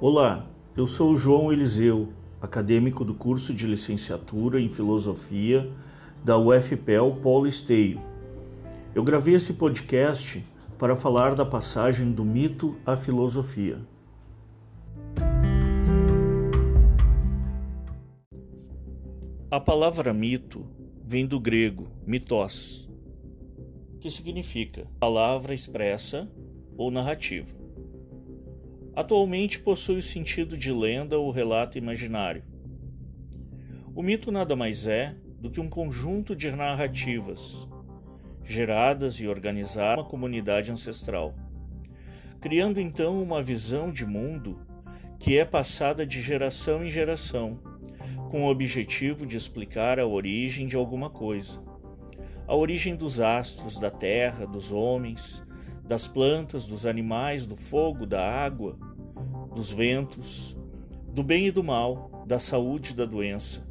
Olá, eu sou o João Eliseu, acadêmico do curso de licenciatura em Filosofia da UFPEL Paulo Esteio. Eu gravei esse podcast para falar da passagem do mito à filosofia. A palavra mito vem do grego mitos, que significa palavra expressa ou narrativa. Atualmente possui o sentido de lenda ou relato imaginário. O mito nada mais é do que um conjunto de narrativas geradas e organizadas uma comunidade ancestral, criando então uma visão de mundo que é passada de geração em geração, com o objetivo de explicar a origem de alguma coisa. A origem dos astros, da terra, dos homens, das plantas, dos animais, do fogo, da água, dos ventos, do bem e do mal, da saúde e da doença,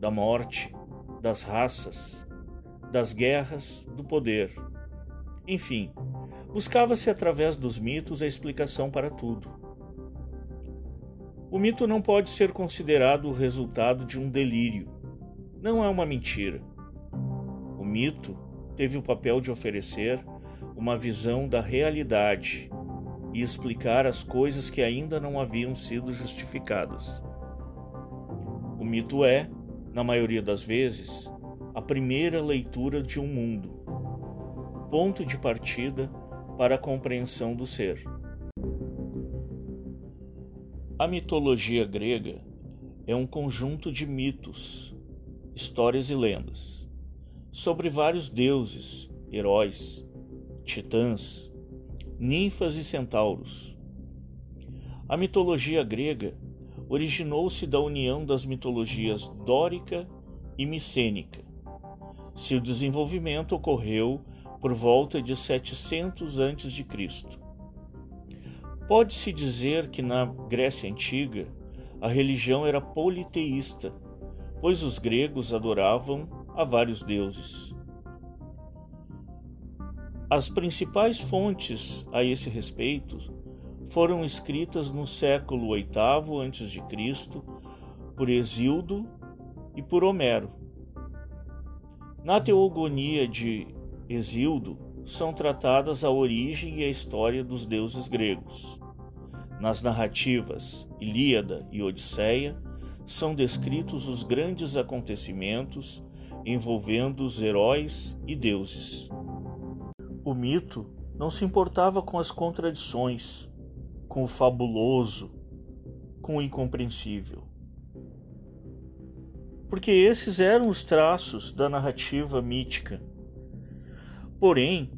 da morte, das raças, das guerras, do poder. Enfim, buscava-se através dos mitos a explicação para tudo. O mito não pode ser considerado o resultado de um delírio. Não é uma mentira. O mito teve o papel de oferecer uma visão da realidade e explicar as coisas que ainda não haviam sido justificadas. O mito é, na maioria das vezes, a primeira leitura de um mundo, ponto de partida para a compreensão do ser. A mitologia grega é um conjunto de mitos, histórias e lendas sobre vários deuses, heróis, titãs, ninfas e centauros. A mitologia grega originou-se da união das mitologias dórica e micênica seu desenvolvimento ocorreu por volta de 700 a.C. Pode-se dizer que na Grécia Antiga a religião era politeísta, pois os gregos adoravam a vários deuses. As principais fontes a esse respeito foram escritas no século VIII a.C. por Hesíodo e por Homero. Na Teogonia de Hesíodo são tratadas a origem e a história dos deuses gregos. Nas narrativas Ilíada e Odisseia são descritos os grandes acontecimentos envolvendo os heróis e deuses. O mito não se importava com as contradições, com o fabuloso, com o incompreensível porque esses eram os traços da narrativa mítica. Porém,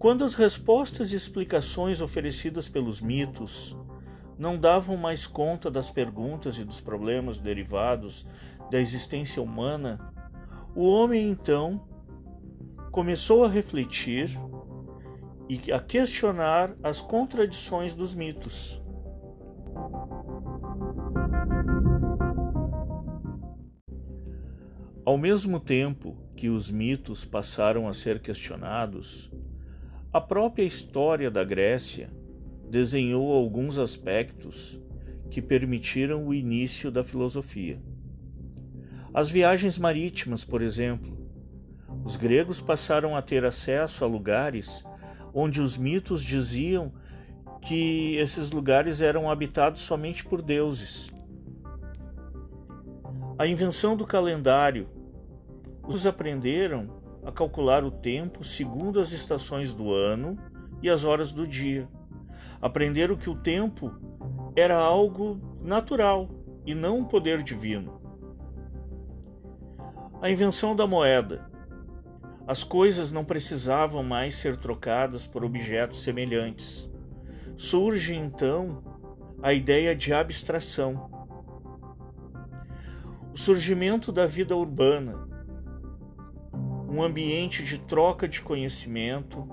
quando as respostas e explicações oferecidas pelos mitos não davam mais conta das perguntas e dos problemas derivados da existência humana, o homem então começou a refletir e a questionar as contradições dos mitos. Ao mesmo tempo que os mitos passaram a ser questionados, a própria história da Grécia desenhou alguns aspectos que permitiram o início da filosofia. As viagens marítimas, por exemplo, os gregos passaram a ter acesso a lugares onde os mitos diziam que esses lugares eram habitados somente por deuses. A invenção do calendário. Os aprenderam a calcular o tempo segundo as estações do ano e as horas do dia. Aprenderam que o tempo era algo natural e não um poder divino. A invenção da moeda. As coisas não precisavam mais ser trocadas por objetos semelhantes. Surge então a ideia de abstração o surgimento da vida urbana, um ambiente de troca de conhecimento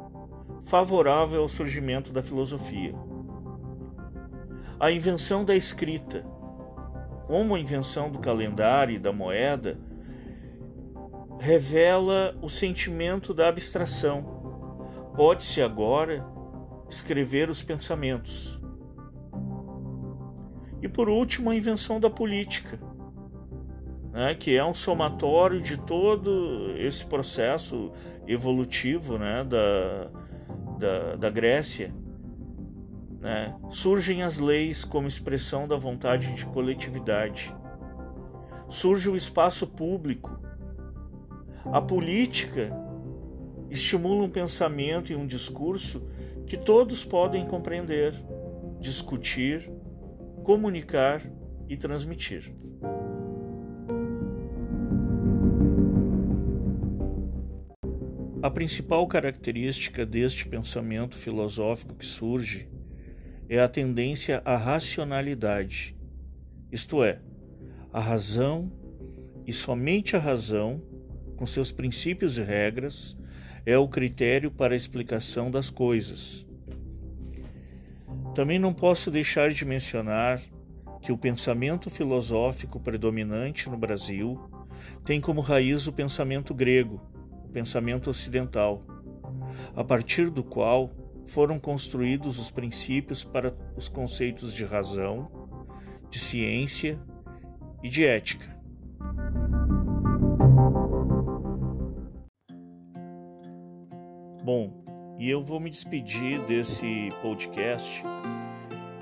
favorável ao surgimento da filosofia. A invenção da escrita, como a invenção do calendário e da moeda, revela o sentimento da abstração. Pode-se agora escrever os pensamentos. E por último, a invenção da política, né, que é um somatório de todo esse processo evolutivo né, da, da, da Grécia. Né? Surgem as leis como expressão da vontade de coletividade. Surge o espaço público. A política estimula um pensamento e um discurso que todos podem compreender, discutir, comunicar e transmitir. A principal característica deste pensamento filosófico que surge é a tendência à racionalidade, isto é, a razão e somente a razão, com seus princípios e regras, é o critério para a explicação das coisas. Também não posso deixar de mencionar que o pensamento filosófico predominante no Brasil tem como raiz o pensamento grego, o pensamento ocidental, a partir do qual foram construídos os princípios para os conceitos de razão, de ciência e de ética. Bom, e eu vou me despedir desse podcast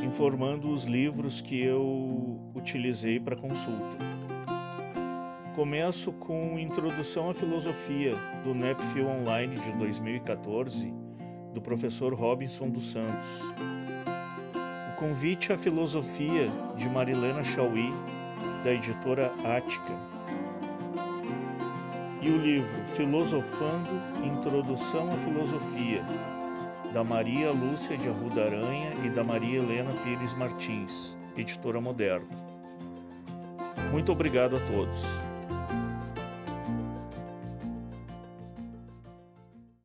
informando os livros que eu utilizei para consulta. Começo com Introdução à Filosofia, do NEPFIL Online de 2014, do professor Robinson dos Santos. O Convite à Filosofia, de Marilena Chauí, da editora Ática. E o livro Filosofando Introdução à Filosofia, da Maria Lúcia de Arruda Aranha e da Maria Helena Pires Martins, editora moderna. Muito obrigado a todos.